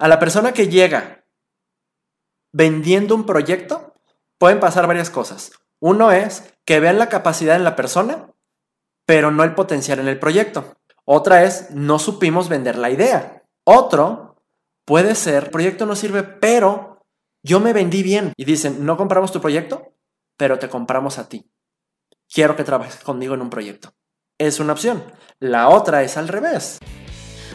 A la persona que llega vendiendo un proyecto, pueden pasar varias cosas. Uno es que vean la capacidad en la persona, pero no el potencial en el proyecto. Otra es, no supimos vender la idea. Otro puede ser, proyecto no sirve, pero yo me vendí bien. Y dicen, no compramos tu proyecto, pero te compramos a ti. Quiero que trabajes conmigo en un proyecto. Es una opción. La otra es al revés.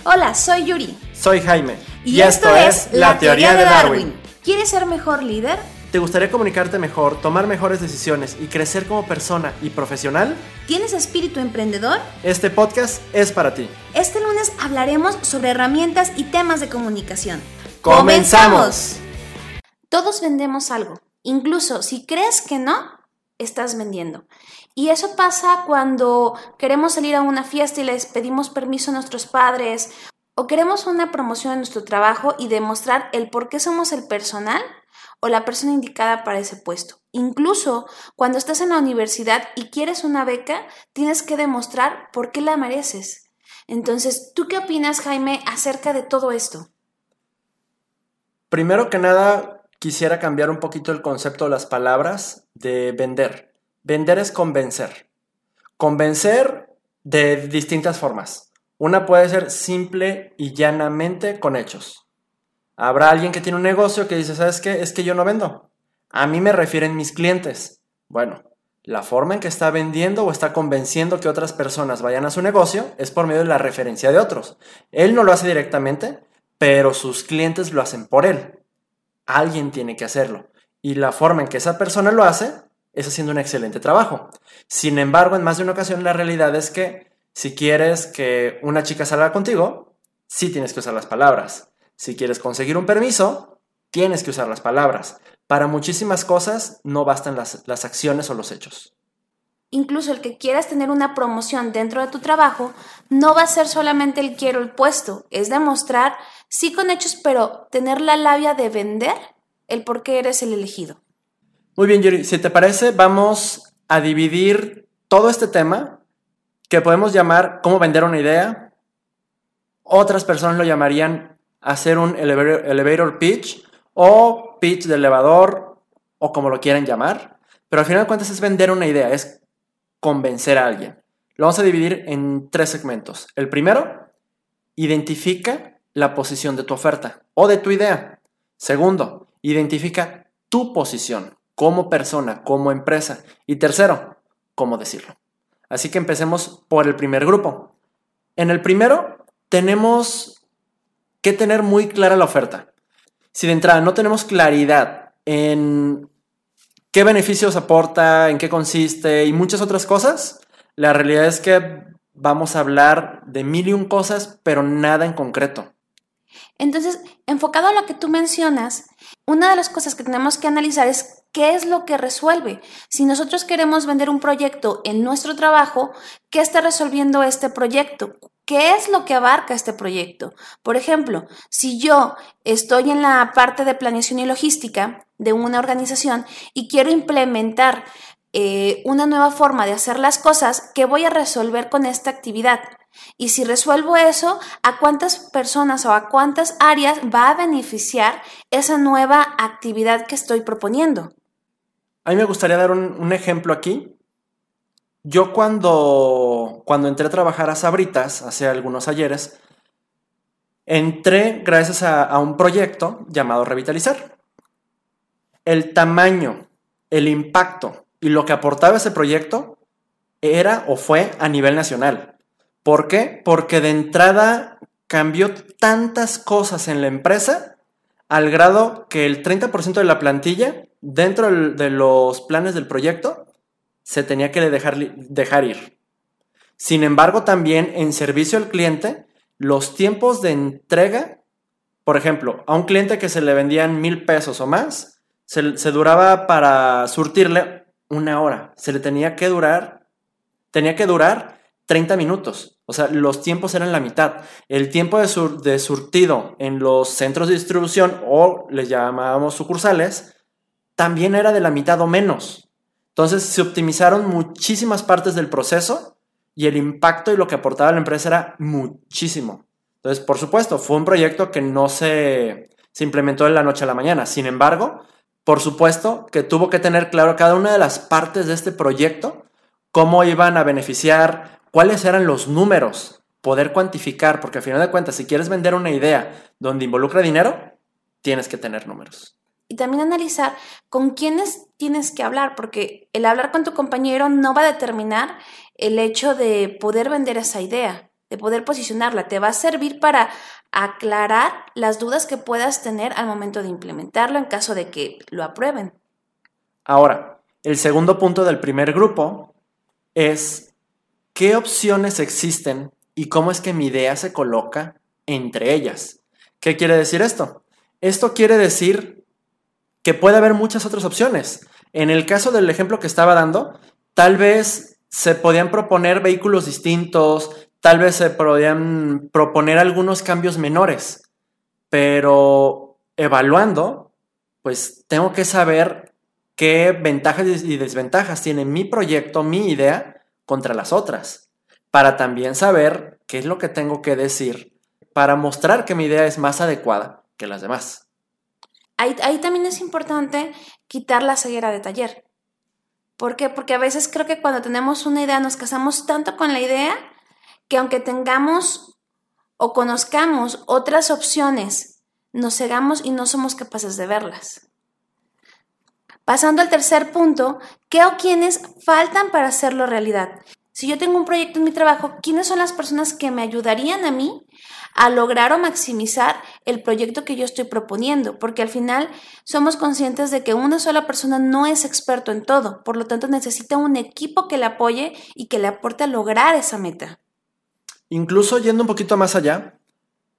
Hola, soy Yuri. Soy Jaime. Y, esto, es La Teoría de Darwin. ¿Quieres ser mejor líder? ¿Te gustaría comunicarte mejor, tomar mejores decisiones y crecer como persona y profesional? ¿Tienes espíritu emprendedor? Este podcast es para ti. Este lunes hablaremos sobre herramientas y temas de comunicación. ¡Comenzamos! Todos vendemos algo. Incluso si crees que no, estás vendiendo. Y eso pasa cuando queremos salir a una fiesta y les pedimos permiso a nuestros padres o queremos una promoción en nuestro trabajo y demostrar el por qué somos el personal o la persona indicada para ese puesto. Incluso cuando estás en la universidad y quieres una beca, tienes que demostrar por qué la mereces. Entonces, ¿tú qué opinas, Jaime, acerca de todo esto? Primero que nada, quisiera cambiar un poquito el concepto de las palabras de vender. Vender es convencer. Convencer de distintas formas. Una puede ser simple y llanamente con hechos. Habrá alguien que tiene un negocio que dice, ¿sabes qué? Es que yo no vendo. A mí me refieren mis clientes. Bueno, la forma en que está vendiendo o está convenciendo que otras personas vayan a su negocio es por medio de la referencia de otros. Él no lo hace directamente, pero sus clientes lo hacen por él. Alguien tiene que hacerlo. Y la forma en que esa persona lo hace es haciendo un excelente trabajo. Sin embargo, en más de una ocasión la realidad es que si quieres que una chica salga contigo, sí tienes que usar las palabras. Si quieres conseguir un permiso, tienes que usar las palabras. Para muchísimas cosas no bastan las, acciones o los hechos. Incluso el que quieras tener una promoción dentro de tu trabajo no va a ser solamente el quiero el puesto, es demostrar, sí con hechos, pero tener la labia de vender el por qué eres el elegido. Muy bien, Yuri, si te parece, vamos a dividir todo este tema que podemos llamar cómo vender una idea. Otras personas lo llamarían hacer un elevator, pitch o pitch de elevador o como lo quieran llamar. Pero al final de cuentas es vender una idea, es convencer a alguien. Lo vamos a dividir en tres segmentos. El primero, identifica la posición de tu oferta o de tu idea. Segundo, identifica tu posición como persona, como empresa. Y tercero, cómo decirlo. Así que empecemos por el primer grupo. En el primero tenemos que tener muy clara la oferta. Si de entrada no tenemos claridad en qué beneficios aporta, en qué consiste y muchas otras cosas, la realidad es que vamos a hablar de mil y un cosas, pero nada en concreto. Entonces, enfocado a lo que tú mencionas, una de las cosas que tenemos que analizar es qué es lo que resuelve. Si nosotros queremos vender un proyecto en nuestro trabajo, ¿qué está resolviendo este proyecto? ¿Qué es lo que abarca este proyecto? Por ejemplo, si yo estoy en la parte de planeación y logística de una organización y quiero implementar eh, una nueva forma de hacer las cosas, ¿qué voy a resolver con esta actividad? Y si resuelvo eso, ¿a cuántas personas o a cuántas áreas va a beneficiar esa nueva actividad que estoy proponiendo? A mí me gustaría dar un ejemplo aquí yo cuando, cuando entré a trabajar a Sabritas, hace algunos ayeres, entré gracias a, un proyecto llamado Revitalizar. El tamaño, el impacto y lo que aportaba ese proyecto era o fue a nivel nacional. ¿Por qué? Porque de entrada cambió tantas cosas en la empresa al grado que el 30% de la plantilla dentro de los planes del proyecto se tenía que dejar, dejar ir. Sin embargo, también en servicio al cliente, los tiempos de entrega, por ejemplo, a un cliente que se le vendían mil pesos o más, se, duraba para surtirle una hora. Se le tenía que durar, tenía que durar 30 minutos. O sea, los tiempos eran la mitad. El tiempo de, de surtido en los centros de distribución, o les llamábamos sucursales, también era de la mitad o menos. Entonces se optimizaron muchísimas partes del proceso y el impacto y lo que aportaba la empresa era muchísimo. Entonces, por supuesto, fue un proyecto que no se, se implementó de la noche a la mañana. Sin embargo, por supuesto que tuvo que tener claro cada una de las partes de este proyecto, cómo iban a beneficiar, cuáles eran los números, poder cuantificar, porque al final de cuentas, si quieres vender una idea donde involucra dinero, tienes que tener números. Y también analizar con quiénes tienes que hablar, porque el hablar con tu compañero no va a determinar el hecho de poder vender esa idea, de poder posicionarla. Te va a servir para aclarar las dudas que puedas tener al momento de implementarlo en caso de que lo aprueben. Ahora, el segundo punto del primer grupo es qué opciones existen y cómo es que mi idea se coloca entre ellas. ¿Qué quiere decir esto? Esto quiere decir que puede haber muchas otras opciones. En el caso del ejemplo que estaba dando, tal vez se podían proponer vehículos distintos, tal vez se podían proponer algunos cambios menores, pero evaluando, pues tengo que saber qué ventajas y desventajas tiene mi proyecto, mi idea, contra las otras, para también saber qué es lo que tengo que decir para mostrar que mi idea es más adecuada que las demás. Ahí, también es importante quitar la ceguera de taller. ¿Por qué? Porque a veces creo que cuando tenemos una idea nos casamos tanto con la idea que aunque tengamos o conozcamos otras opciones, nos cegamos y no somos capaces de verlas. Pasando al tercer punto, ¿qué o quiénes faltan para hacerlo realidad? Si yo tengo un proyecto en mi trabajo, ¿quiénes son las personas que me ayudarían a mí a lograr o maximizar el proyecto que yo estoy proponiendo? Porque al final somos conscientes de que una sola persona no es experto en todo, por lo tanto necesita un equipo que le apoye y que le aporte a lograr esa meta. Incluso yendo un poquito más allá,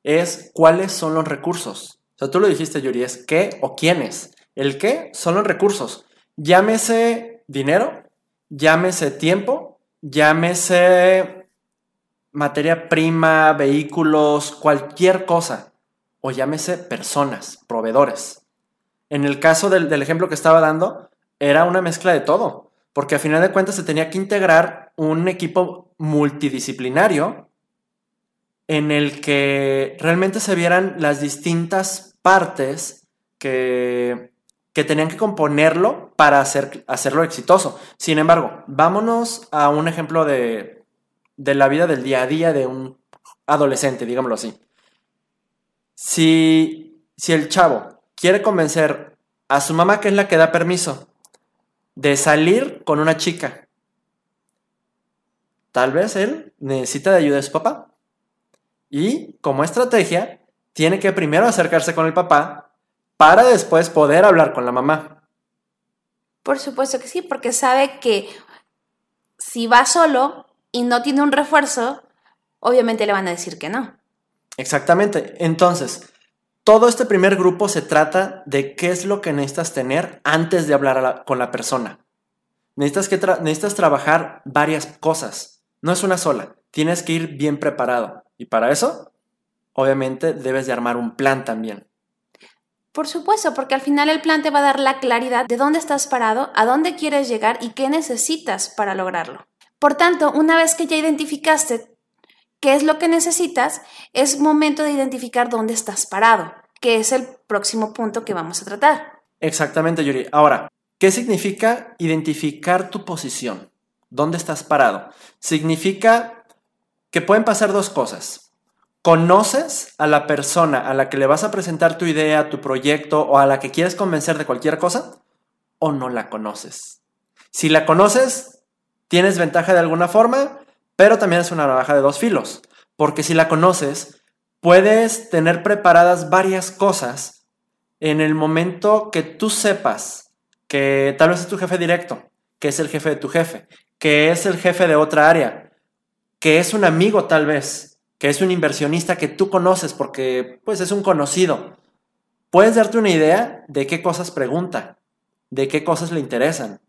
es cuáles son los recursos. O sea, tú lo dijiste, Yuri, es qué o quiénes. El qué son los recursos. Llámese dinero, llámese tiempo llámese materia prima, vehículos, cualquier cosa, o llámese personas, proveedores. En el caso del, ejemplo que estaba dando, era una mezcla de todo, porque a final de cuentas se tenía que integrar un equipo multidisciplinario en el que realmente se vieran las distintas partes que, que tenían que componerlo para hacer, hacerlo exitoso. Sin embargo, vámonos a un ejemplo de, de la vida del día a día de un adolescente, digámoslo así. Si, si el chavo quiere convencer a su mamá, que es la que da permiso, de salir con una chica, tal vez él necesita de ayuda de su papá. Y como estrategia, tiene que primero acercarse con el papá para después poder hablar con la mamá. Por supuesto que sí, porque sabe que si va solo y no tiene un refuerzo, obviamente le van a decir que no. Exactamente. Entonces, todo este primer grupo se trata de qué es lo que necesitas tener antes de hablar con la persona. Necesitas, que necesitas trabajar varias cosas. No es una sola. Tienes que ir bien preparado. Y para eso, obviamente, debes de armar un plan también. Por supuesto, porque al final el plan te va a dar la claridad de dónde estás parado, a dónde quieres llegar y qué necesitas para lograrlo. Por tanto, una vez que ya identificaste qué es lo que necesitas, es momento de identificar dónde estás parado, que es el próximo punto que vamos a tratar. Exactamente, Yuri. Ahora, ¿qué significa identificar tu posición? ¿Dónde estás parado? Significa que pueden pasar dos cosas. ¿Conoces a la persona a la que le vas a presentar tu idea, tu proyecto o a la que quieres convencer de cualquier cosa? ¿O no la conoces? Si la conoces, tienes ventaja de alguna forma, pero también es una navaja de dos filos, porque si la conoces, puedes tener preparadas varias cosas en el momento que tú sepas que tal vez es tu jefe directo, que es el jefe de tu jefe, que es el jefe de otra área, que es un amigo tal vez, que es un inversionista que tú conoces porque pues es un conocido, puedes darte una idea de qué cosas pregunta, de qué cosas le interesan.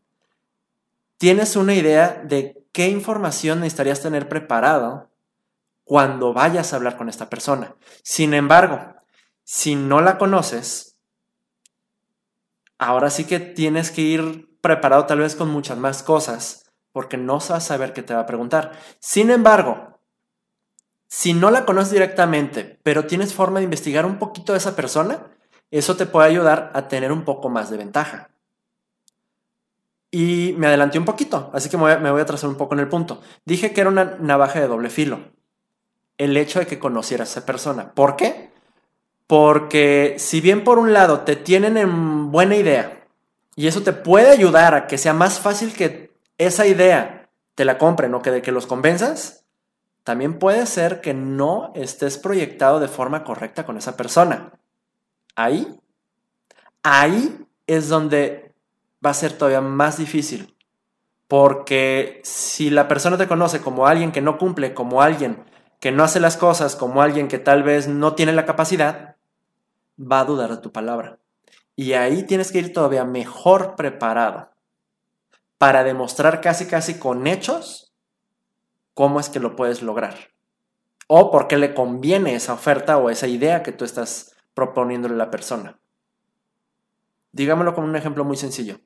Tienes una idea de qué información necesitarías tener preparado cuando vayas a hablar con esta persona. Sin embargo, si no la conoces, ahora sí que tienes que ir preparado tal vez con muchas más cosas porque no vas a saber qué te va a preguntar. Sin embargo, Si no la conoces directamente, pero tienes forma de investigar un poquito de esa persona, eso te puede ayudar a tener un poco más de ventaja. Y me adelanté un poquito, así que me voy, a, trazar un poco en el punto. Dije que era una navaja de doble filo. El hecho de que conocieras a esa persona. ¿Por qué? Porque si bien por un lado te tienen en buena idea y eso te puede ayudar a que sea más fácil que esa idea te la compren o que de que los convenzas, también puede ser que no estés proyectado de forma correcta con esa persona. Ahí, ahí es donde va a ser todavía más difícil. Porque si la persona te conoce como alguien que no cumple, como alguien que no hace las cosas, como alguien que tal vez no tiene la capacidad, va a dudar de tu palabra. Y ahí tienes que ir todavía mejor preparado para demostrar casi casi con hechos cómo es que lo puedes lograr. O por qué le conviene esa oferta o esa idea que tú estás proponiéndole a la persona. Digámoslo con un ejemplo muy sencillo.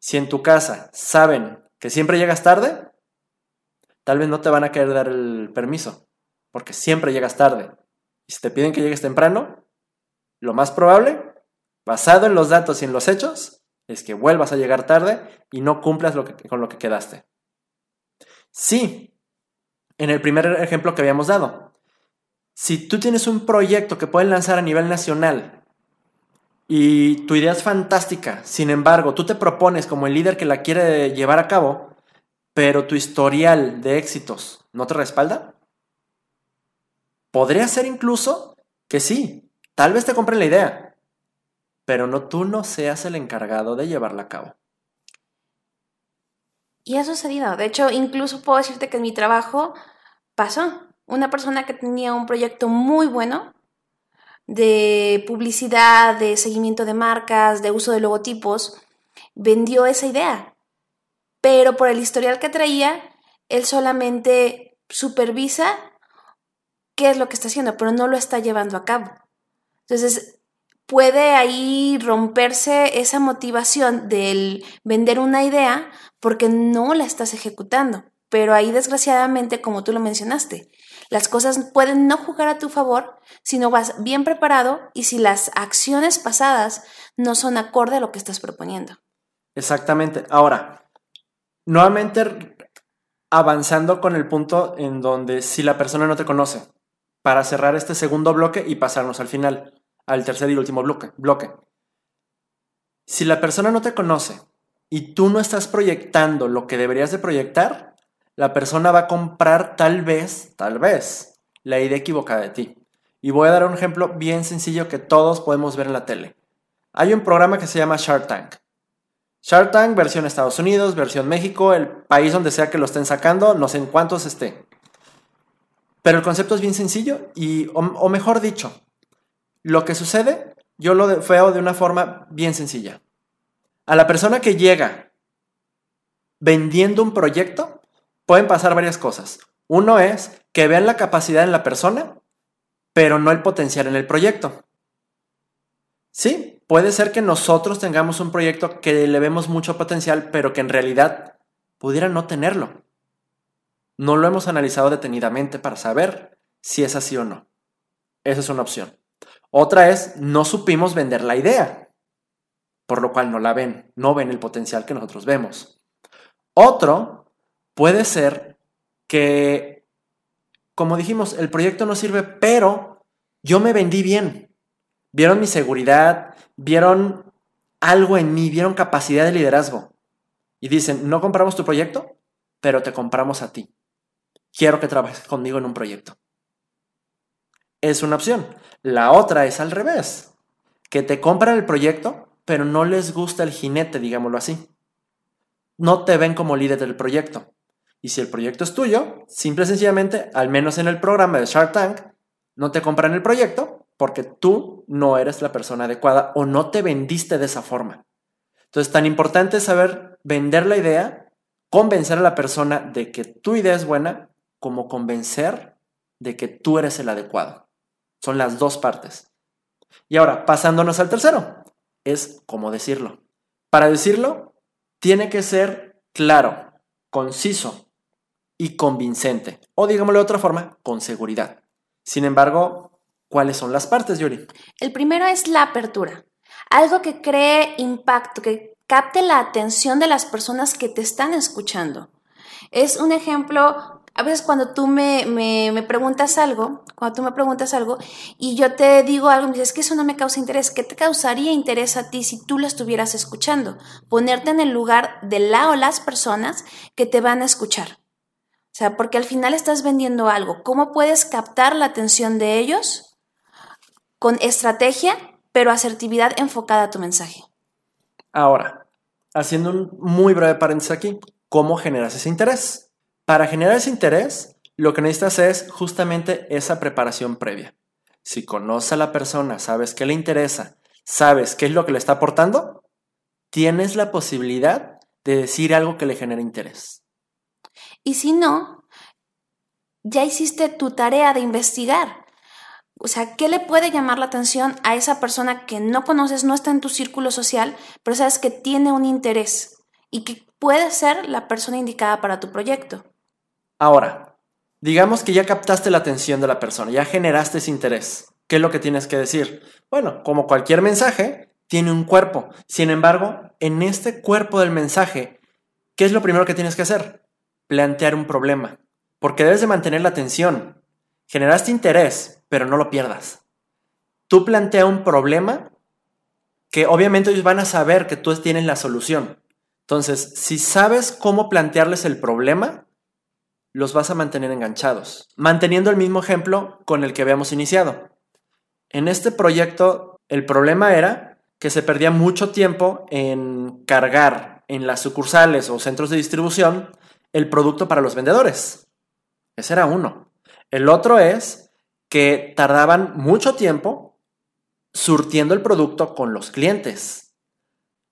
Si en tu casa saben que siempre llegas tarde, tal vez no te van a querer dar el permiso, porque siempre llegas tarde. Y si te piden que llegues temprano, lo más probable, basado en los datos y en los hechos, es que vuelvas a llegar tarde y no cumplas con lo que quedaste. Sí, en el primer ejemplo que habíamos dado, si tú tienes un proyecto que pueden lanzar a nivel nacional y tu idea es fantástica, sin embargo, tú te propones como el líder que la quiere llevar a cabo, pero tu historial de éxitos no te respalda, podría ser incluso que sí, Tal vez te compren la idea, pero no tú no seas el encargado de llevarla a cabo. Y ha sucedido. De hecho, incluso puedo decirte que en mi trabajo pasó. Una persona que tenía un proyecto muy bueno de publicidad, de seguimiento de marcas, de uso de logotipos, vendió esa idea. Pero por el historial que traía, él solamente supervisa qué es lo que está haciendo, pero no lo está llevando a cabo. Entonces, puede ahí romperse esa motivación del vender una idea porque no la estás ejecutando. Pero ahí, desgraciadamente, como tú lo mencionaste, las cosas pueden no jugar a tu favor si no vas bien preparado y si las acciones pasadas no son acorde a lo que estás proponiendo. Exactamente. Ahora, nuevamente avanzando con el punto en donde si la persona no te conoce, para cerrar este segundo bloque y pasarnos al final al tercer y último bloque, bloque. Si la persona no te conoce y tú no estás proyectando lo que deberías de proyectar, la persona va a comprar tal vez, tal vez, la idea equivocada de ti. Y voy a dar un ejemplo bien sencillo que todos podemos ver en la tele. Hay un programa que se llama Shark Tank. Shark Tank, versión Estados Unidos, versión México, el país donde sea que lo estén sacando, no sé en cuántos esté. Pero el concepto es bien sencillo y, o mejor dicho, lo que sucede, yo lo veo de una forma bien sencilla. A la persona que llega vendiendo un proyecto, pueden pasar varias cosas. Uno es que vean la capacidad en la persona, pero no el potencial en el proyecto. Sí, puede ser que nosotros tengamos un proyecto que le vemos mucho potencial, pero que en realidad pudiera no tenerlo. No lo hemos analizado detenidamente para saber si es así o no. Esa es una opción. Otra es, no supimos vender la idea, por lo cual no la ven, no ven el potencial que nosotros vemos. Otro puede ser que, como dijimos, el proyecto no sirve, pero yo me vendí bien. Vieron mi seguridad, vieron algo en mí, vieron capacidad de liderazgo. Y dicen, no compramos tu proyecto, pero te compramos a ti. Quiero que trabajes conmigo en un proyecto. Es una opción. La otra es al revés, que te compran el proyecto, pero no les gusta el jinete, digámoslo así. No te ven como líder del proyecto. Y si el proyecto es tuyo, simple y sencillamente, al menos en el programa de Shark Tank, no te compran el proyecto porque tú no eres la persona adecuada o no te vendiste de esa forma. Entonces, tan importante es saber vender la idea, convencer a la persona de que tu idea es buena, como convencer de que tú eres el adecuado. Son las dos partes. Y ahora, pasándonos al tercero, es cómo decirlo. Para decirlo, tiene que ser claro, conciso, y convincente. O digámoslo de otra forma, con seguridad. Sin embargo, ¿cuáles son las partes, Yuri? El primero es la apertura. Algo que cree impacto, que capte la atención de las personas que te están escuchando. Es un ejemplo, a veces cuando tú me, me, preguntas algo, cuando tú me preguntas algo y yo te digo algo, me dices que eso no me causa interés. ¿Qué te causaría interés a ti si tú lo estuvieras escuchando? Ponerte en el lugar de la o las personas que te van a escuchar. O sea, porque al final estás vendiendo algo. ¿Cómo puedes captar la atención de ellos? Con estrategia, pero asertividad enfocada a tu mensaje. Ahora, haciendo un muy breve paréntesis aquí, ¿cómo generas ese interés? Para generar ese interés, lo que necesitas es justamente esa preparación previa. Si conoces a la persona, sabes qué le interesa, sabes qué es lo que le está aportando, tienes la posibilidad de decir algo que le genere interés. Y si no, ya hiciste tu tarea de investigar. O sea, ¿qué le puede llamar la atención a esa persona que no conoces, no está en tu círculo social, pero sabes que tiene un interés y que puede ser la persona indicada para tu proyecto? Ahora, digamos que ya captaste la atención de la persona, ya generaste ese interés. ¿Qué es lo que tienes que decir? Bueno, como cualquier mensaje, tiene un cuerpo. Sin embargo, en este cuerpo del mensaje, ¿qué es lo primero que tienes que hacer? Plantear un problema, porque debes de mantener la atención. Generaste interés, pero no lo pierdas. Tú plantea un problema que obviamente ellos van a saber que tú tienes la solución. Entonces, si sabes cómo plantearles el problema, los vas a mantener enganchados. Manteniendo el mismo ejemplo con el que habíamos iniciado. En este proyecto, el problema era que se perdía mucho tiempo en cargar en las sucursales o centros de distribución el producto para los vendedores. Ese era uno. El otro es que tardaban mucho tiempo surtiendo el producto con los clientes.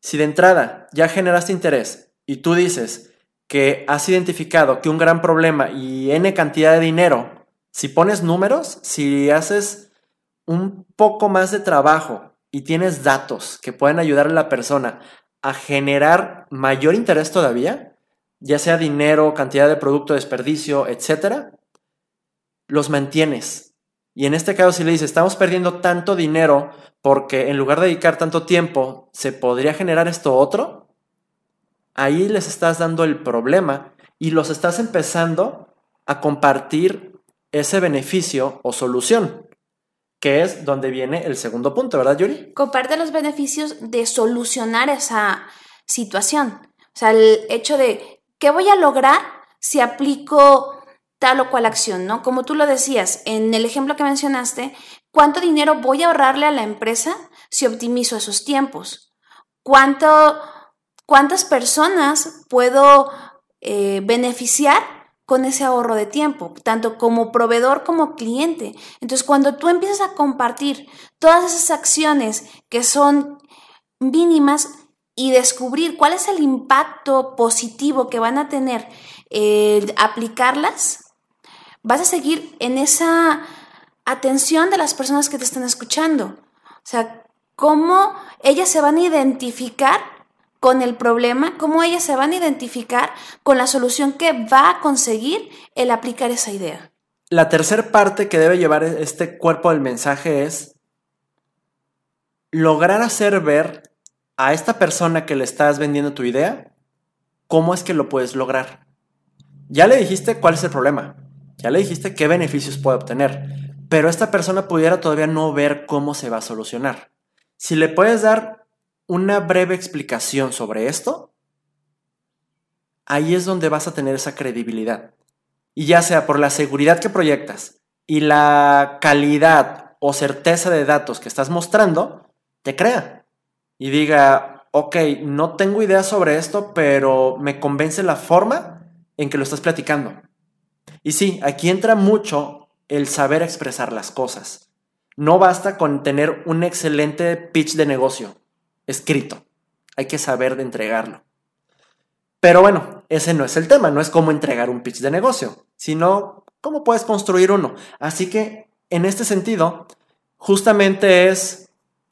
Si de entrada ya generaste interés y tú dices que has identificado que un gran problema y n cantidad de dinero, si pones números, si haces un poco más de trabajo y tienes datos que pueden ayudar a la persona a generar mayor interés todavía, ya sea dinero, cantidad de producto, desperdicio, etcétera, los mantienes. Y en este caso, si le dices, estamos perdiendo tanto dinero porque en lugar de dedicar tanto tiempo, se podría generar esto otro, ahí les estás dando el problema y los estás empezando a compartir ese beneficio o solución, que es donde viene el segundo punto, ¿verdad, Yuri? Comparte los beneficios de solucionar esa situación. O sea, el hecho de ¿Qué voy a lograr si aplico tal o cual acción? ¿no? Como tú lo decías, en el ejemplo que mencionaste, ¿cuánto dinero voy a ahorrarle a la empresa si optimizo esos tiempos? ¿Cuánto, ¿Cuántas personas puedo eh, beneficiar con ese ahorro de tiempo, tanto como proveedor como cliente. Entonces, cuando tú empiezas a compartir todas esas acciones que son mínimas, y descubrir cuál es el impacto positivo que van a tener eh, aplicarlas, vas a seguir en esa atención de las personas que te están escuchando. O sea, cómo ellas se van a identificar con el problema, cómo ellas se van a identificar con la solución que va a conseguir el aplicar esa idea. La tercera parte que debe llevar este cuerpo del mensaje es lograr hacer ver a esta persona que le estás vendiendo tu idea, ¿cómo es que lo puedes lograr? Ya le dijiste cuál es el problema, ya le dijiste qué beneficios puede obtener, pero esta persona pudiera todavía no ver cómo se va a solucionar. Si le puedes dar una breve explicación sobre esto, ahí es donde vas a tener esa credibilidad. Y ya sea por la seguridad que proyectas y la calidad o certeza de datos que estás mostrando, te crea y diga, ok, no tengo idea sobre esto, pero me convence la forma en que lo estás platicando. Y sí, aquí entra mucho el saber expresar las cosas. No basta con tener un excelente pitch de negocio escrito. Hay que saber de entregarlo. Pero bueno, ese no es el tema, no es cómo entregar un pitch de negocio, sino cómo puedes construir uno. Así que, en este sentido, justamente es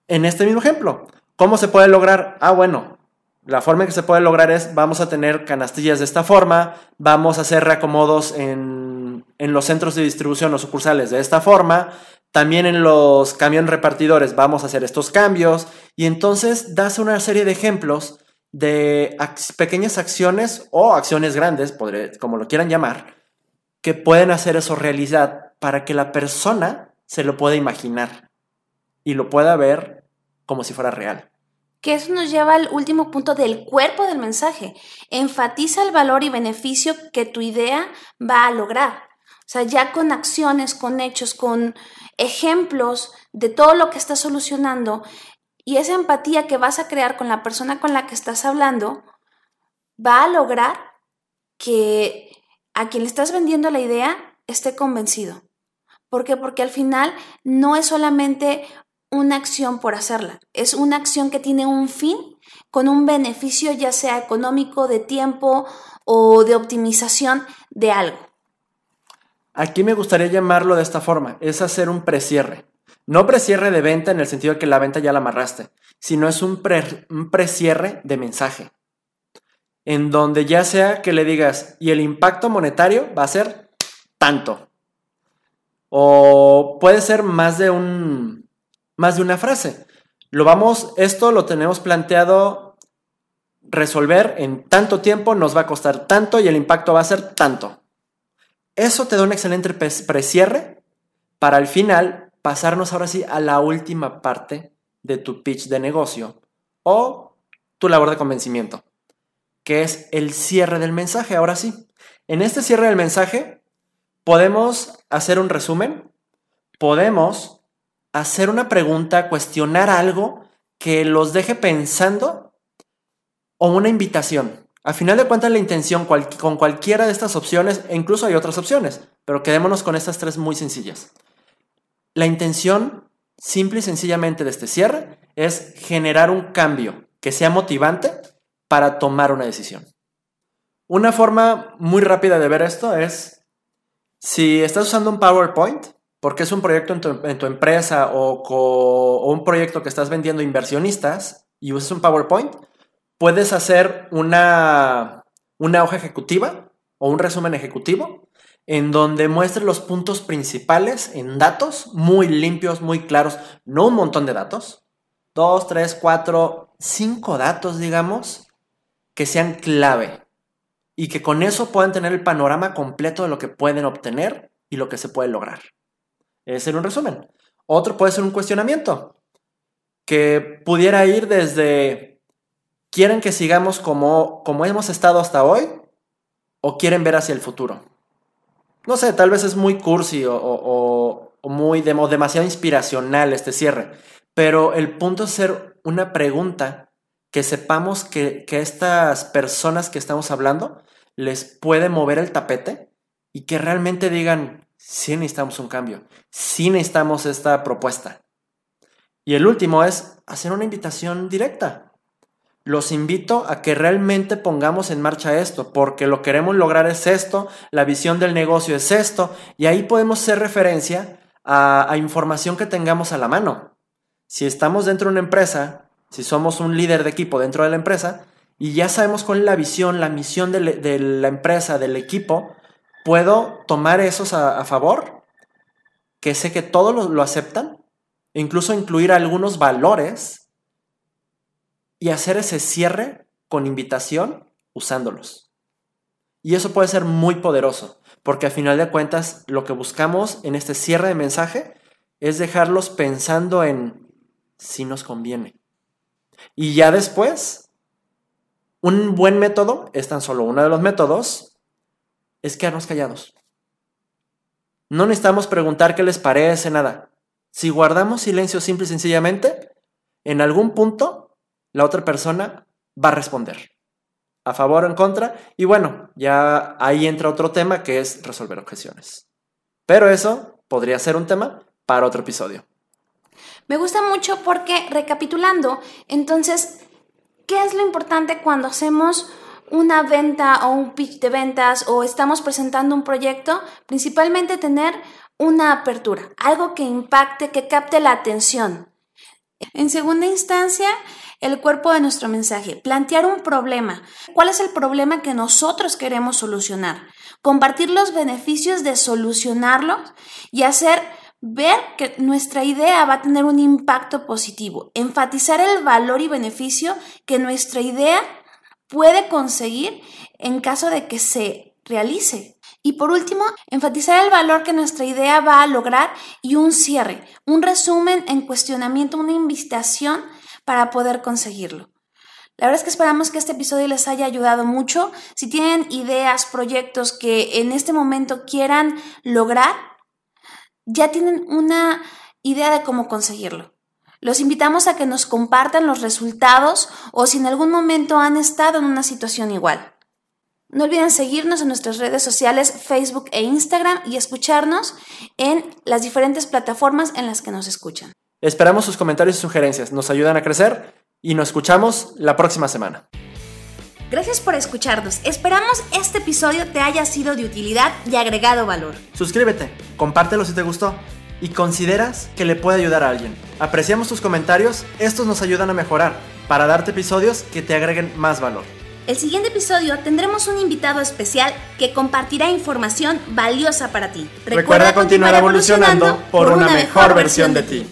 en este mismo ejemplo. ¿Cómo se puede lograr? Ah, bueno, la forma en que se puede lograr es, vamos a tener canastillas de esta forma, vamos a hacer reacomodos en, en los centros de distribución o sucursales de esta forma, también en los camiones repartidores vamos a hacer estos cambios y entonces das una serie de ejemplos de pequeñas acciones o acciones grandes, como lo quieran llamar, que pueden hacer eso realidad para que la persona se lo pueda imaginar y lo pueda ver como si fuera real que eso nos lleva al último punto del cuerpo del mensaje. Enfatiza el valor y beneficio que tu idea va a lograr. O sea, ya con acciones, con hechos, con ejemplos de todo lo que estás solucionando y esa empatía que vas a crear con la persona con la que estás hablando, va a lograr que a quien le estás vendiendo la idea esté convencido. ¿Por qué? Porque al final no es solamente una acción por hacerla. Es una acción que tiene un fin con un beneficio ya sea económico, de tiempo o de optimización de algo. Aquí me gustaría llamarlo de esta forma, es hacer un precierre. No precierre de venta en el sentido de que la venta ya la amarraste, sino es un, un precierre de mensaje. En donde ya sea que le digas, y el impacto monetario va a ser tanto. O puede ser más de un, más de una frase. Lo vamos, esto lo tenemos planteado resolver en tanto tiempo, nos va a costar tanto y el impacto va a ser tanto. Eso te da un excelente precierre para al final pasarnos ahora sí a la última parte de tu pitch de negocio o tu labor de convencimiento, que es el cierre del mensaje. Ahora sí, en este cierre del mensaje podemos hacer un resumen, podemos hacer una pregunta, cuestionar algo que los deje pensando o una invitación. A final de cuentas, la intención con cualquiera de estas opciones, e incluso hay otras opciones, pero quedémonos con estas tres muy sencillas. La intención, simple y sencillamente de este cierre, es generar un cambio que sea motivante para tomar una decisión. Una forma muy rápida de ver esto es, si estás usando un PowerPoint, porque es un proyecto en tu, empresa o, un proyecto que estás vendiendo inversionistas y usas un PowerPoint, puedes hacer una, una hoja ejecutiva o un resumen ejecutivo en donde muestre los puntos principales en datos muy limpios, muy claros, no un montón de datos, dos, tres, cuatro, cinco datos, digamos, que sean clave y que con eso puedan tener el panorama completo de lo que pueden obtener y lo que se puede lograr. Es en un resumen. Otro puede ser un cuestionamiento, que pudiera ir desde, ¿quieren que sigamos como, como hemos estado hasta hoy? ¿O quieren ver hacia el futuro? No sé, tal vez es muy cursi o, muy demasiado inspiracional este cierre, pero el punto es ser una pregunta que sepamos que, que estas personas que estamos hablando les puede mover el tapete y que realmente digan, sí necesitamos un cambio, sí necesitamos esta propuesta. Y el último es hacer una invitación directa. Los invito a que realmente pongamos en marcha esto, porque lo que queremos lograr es esto, la visión del negocio es esto, y ahí podemos hacer referencia a, información que tengamos a la mano. Si estamos dentro de una empresa, si somos un líder de equipo dentro de la empresa, y ya sabemos cuál es la visión, la misión de la empresa, del equipo, puedo tomar esos a, favor, que sé que todos lo, aceptan, e incluso incluir algunos valores y hacer ese cierre con invitación usándolos. Y eso puede ser muy poderoso, porque al final de cuentas lo que buscamos en este cierre de mensaje es dejarlos pensando en si nos conviene. Y ya después, un buen método, es tan solo uno de los métodos, es quedarnos callados. No necesitamos preguntar qué les parece, nada. Si guardamos silencio simple y sencillamente, en algún punto la otra persona va a responder. A favor o en contra. Y bueno, ya ahí entra otro tema que es resolver objeciones. Pero eso podría ser un tema para otro episodio. Me gusta mucho porque, recapitulando, entonces, ¿qué es lo importante cuando hacemos una venta o un pitch de ventas o estamos presentando un proyecto, principalmente tener una apertura, algo que impacte, que capte la atención. En segunda instancia, el cuerpo de nuestro mensaje, plantear un problema. ¿Cuál es el problema que nosotros queremos solucionar? Compartir los beneficios de solucionarlo y hacer ver que nuestra idea va a tener un impacto positivo. Enfatizar el valor y beneficio que nuestra idea puede conseguir en caso de que se realice. Y por último, enfatizar el valor que nuestra idea va a lograr y un cierre, un resumen en cuestionamiento, una invitación para poder conseguirlo. La verdad es que esperamos que este episodio les haya ayudado mucho. Si tienen ideas, proyectos que en este momento quieran lograr, ya tienen una idea de cómo conseguirlo. Los invitamos a que nos compartan los resultados o si en algún momento han estado en una situación igual. No olviden seguirnos en nuestras redes sociales Facebook e Instagram y escucharnos en las diferentes plataformas en las que nos escuchan. Esperamos sus comentarios y sugerencias, nos ayudan a crecer y nos escuchamos la próxima semana. Gracias por escucharnos. Esperamos este episodio te haya sido de utilidad y agregado valor. Suscríbete, compártelo si te gustó y consideras que le puede ayudar a alguien. Apreciamos tus comentarios, estos nos ayudan a mejorar para darte episodios que te agreguen más valor. El siguiente episodio tendremos un invitado especial que compartirá información valiosa para ti. Recuerda, continuar evolucionando por una mejor versión de ti.